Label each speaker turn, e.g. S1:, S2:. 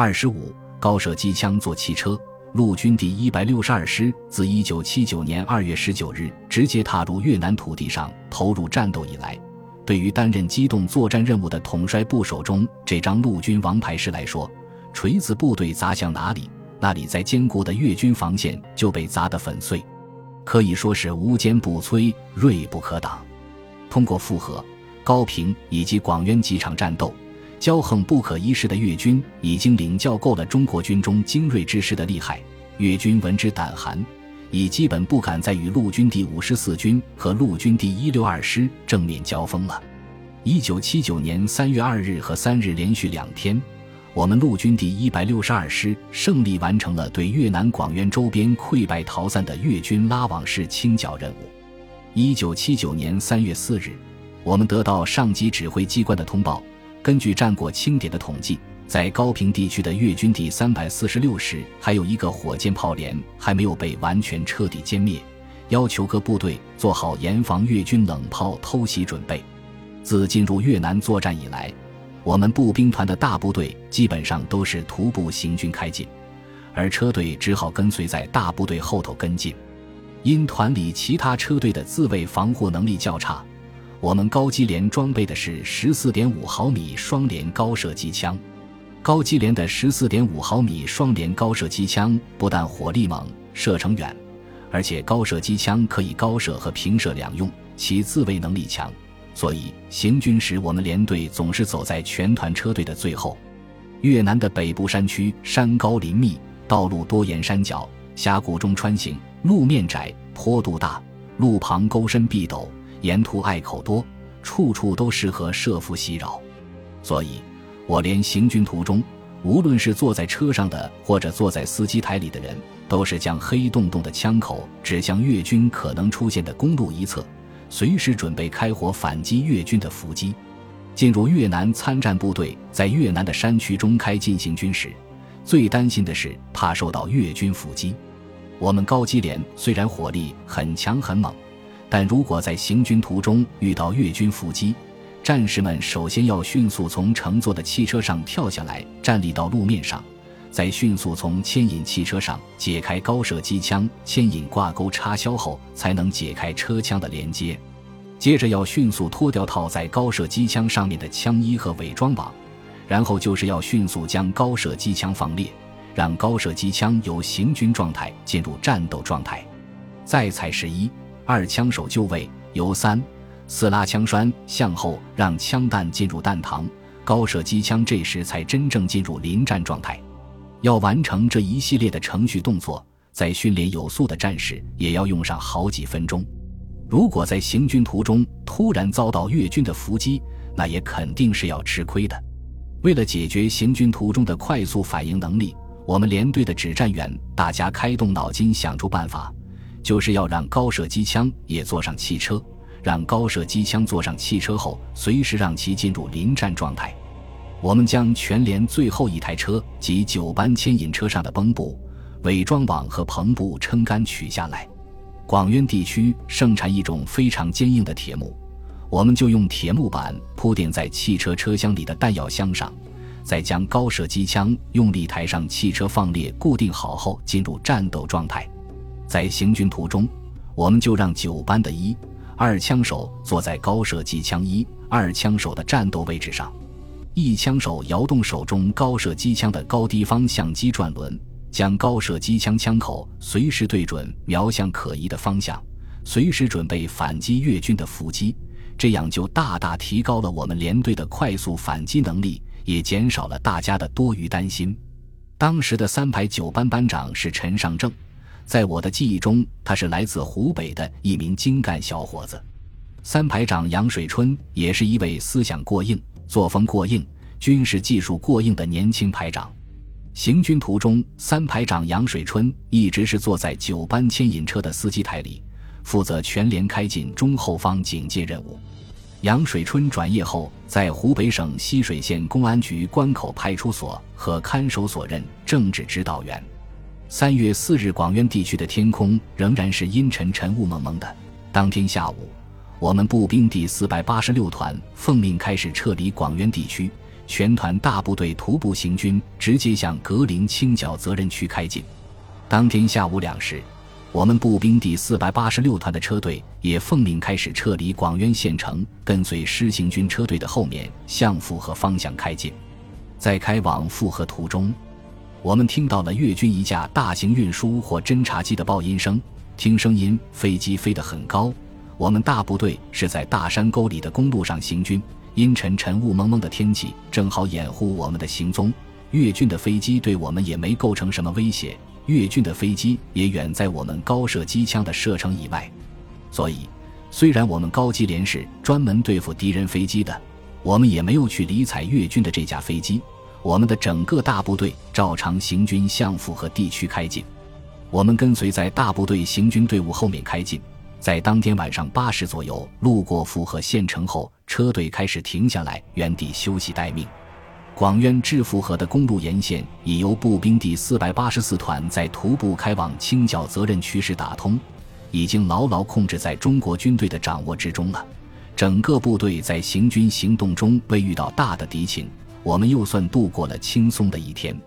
S1: 二十五，高射机枪做汽车。陆军第一百六十二师自一九七九年二月十九日直接踏入越南土地上投入战斗以来，对于担任机动作战任务的统帅部手中这张陆军王牌师来说，锤子部队砸向哪里，那里在坚固的越军防线就被砸得粉碎，可以说是无坚不摧、锐不可挡。通过复合、高平以及广渊几场战斗。骄横不可一世的越军已经领教够了中国军中精锐之师的厉害，越军闻之胆寒，已基本不敢再与陆军第五十四军和陆军第一六二师正面交锋了。一九七九年三月二日和三日连续两天，我们陆军第一百六十二师胜利完成了对越南广渊周边溃败逃散的越军拉网式清剿任务。一九七九年三月四日，我们得到上级指挥机关的通报。根据战果清点的统计，在高平地区的越军第三百四十六师还有一个火箭炮连还没有被完全彻底歼灭，要求各部队做好严防越军冷炮偷袭准备。自进入越南作战以来，我们步兵团的大部队基本上都是徒步行军开进，而车队只好跟随在大部队后头跟进。因团里其他车队的自卫防护能力较差。我们高机连装备的是十四点五毫米双连高射机枪，高机连的十四点五毫米双连高射机枪不但火力猛、射程远，而且高射机枪可以高射和平射两用，其自卫能力强，所以行军时我们连队总是走在全团车队的最后。越南的北部山区山高林密，道路多沿山脚、峡谷中穿行，路面窄，坡度大，路旁沟深壁陡。沿途隘口多，处处都适合设伏袭扰，所以，我连行军途中，无论是坐在车上的或者坐在司机台里的人，都是将黑洞洞的枪口指向越军可能出现的公路一侧，随时准备开火反击越军的伏击。进入越南参战部队在越南的山区中开进行军时，最担心的是怕受到越军伏击。我们高机连虽然火力很强很猛。但如果在行军途中遇到越军伏击，战士们首先要迅速从乘坐的汽车上跳下来，站立到路面上，再迅速从牵引汽车上解开高射机枪牵引挂钩插销后，才能解开车枪的连接。接着要迅速脱掉套在高射机枪上面的枪衣和伪装网，然后就是要迅速将高射机枪放列，让高射机枪由行军状态进入战斗状态。再踩十一。二枪手就位，由三、四拉枪栓向后，让枪弹进入弹膛。高射机枪这时才真正进入临战状态。要完成这一系列的程序动作，在训练有素的战士也要用上好几分钟。如果在行军途中突然遭到越军的伏击，那也肯定是要吃亏的。为了解决行军途中的快速反应能力，我们连队的指战员大家开动脑筋想出办法。就是要让高射机枪也坐上汽车，让高射机枪坐上汽车后，随时让其进入临战状态。我们将全连最后一台车及九班牵引车上的绷布、伪装网和篷布撑杆取下来。广渊地区盛产一种非常坚硬的铁木，我们就用铁木板铺垫在汽车车厢里的弹药箱上，再将高射机枪用力抬上汽车放列固定好后，进入战斗状态。在行军途中，我们就让九班的一、二枪手坐在高射机枪一、二枪手的战斗位置上，一枪手摇动手中高射机枪的高低方向机转轮，将高射机枪枪口随时对准瞄向可疑的方向，随时准备反击越军的伏击。这样就大大提高了我们连队的快速反击能力，也减少了大家的多余担心。当时的三排九班班长是陈尚正。在我的记忆中，他是来自湖北的一名精干小伙子。三排长杨水春也是一位思想过硬、作风过硬、军事技术过硬的年轻排长。行军途中，三排长杨水春一直是坐在九班牵引车的司机台里，负责全连开进中后方警戒任务。杨水春转业后，在湖北省浠水县公安局关口派出所和看守所任政治指导员。三月四日，广渊地区的天空仍然是阴沉沉、雾蒙蒙的。当天下午，我们步兵第四百八十六团奉命开始撤离广渊地区，全团大部队徒步行军，直接向格林清剿责任区开进。当天下午两时，我们步兵第四百八十六团的车队也奉命开始撤离广渊县城，跟随施行军车队的后面向复河方向开进。在开往复河途中，我们听到了越军一架大型运输或侦察机的报音声。听声音，飞机飞得很高。我们大部队是在大山沟里的公路上行军，阴沉沉、雾蒙蒙的天气正好掩护我们的行踪。越军的飞机对我们也没构成什么威胁，越军的飞机也远在我们高射机枪的射程以外。所以，虽然我们高机连是专门对付敌人飞机的，我们也没有去理睬越军的这架飞机。我们的整个大部队照常行军向复和地区开进。我们跟随在大部队行军队伍后面开进，在当天晚上八时左右路过富河县城后，车队开始停下来，原地休息待命。广渊至富河的公路沿线已由步兵第四百八十四团在徒步开往清剿责任区时打通，已经牢牢控制在中国军队的掌握之中了。整个部队在行军行动中未遇到大的敌情，我们又算度过了轻松的一天。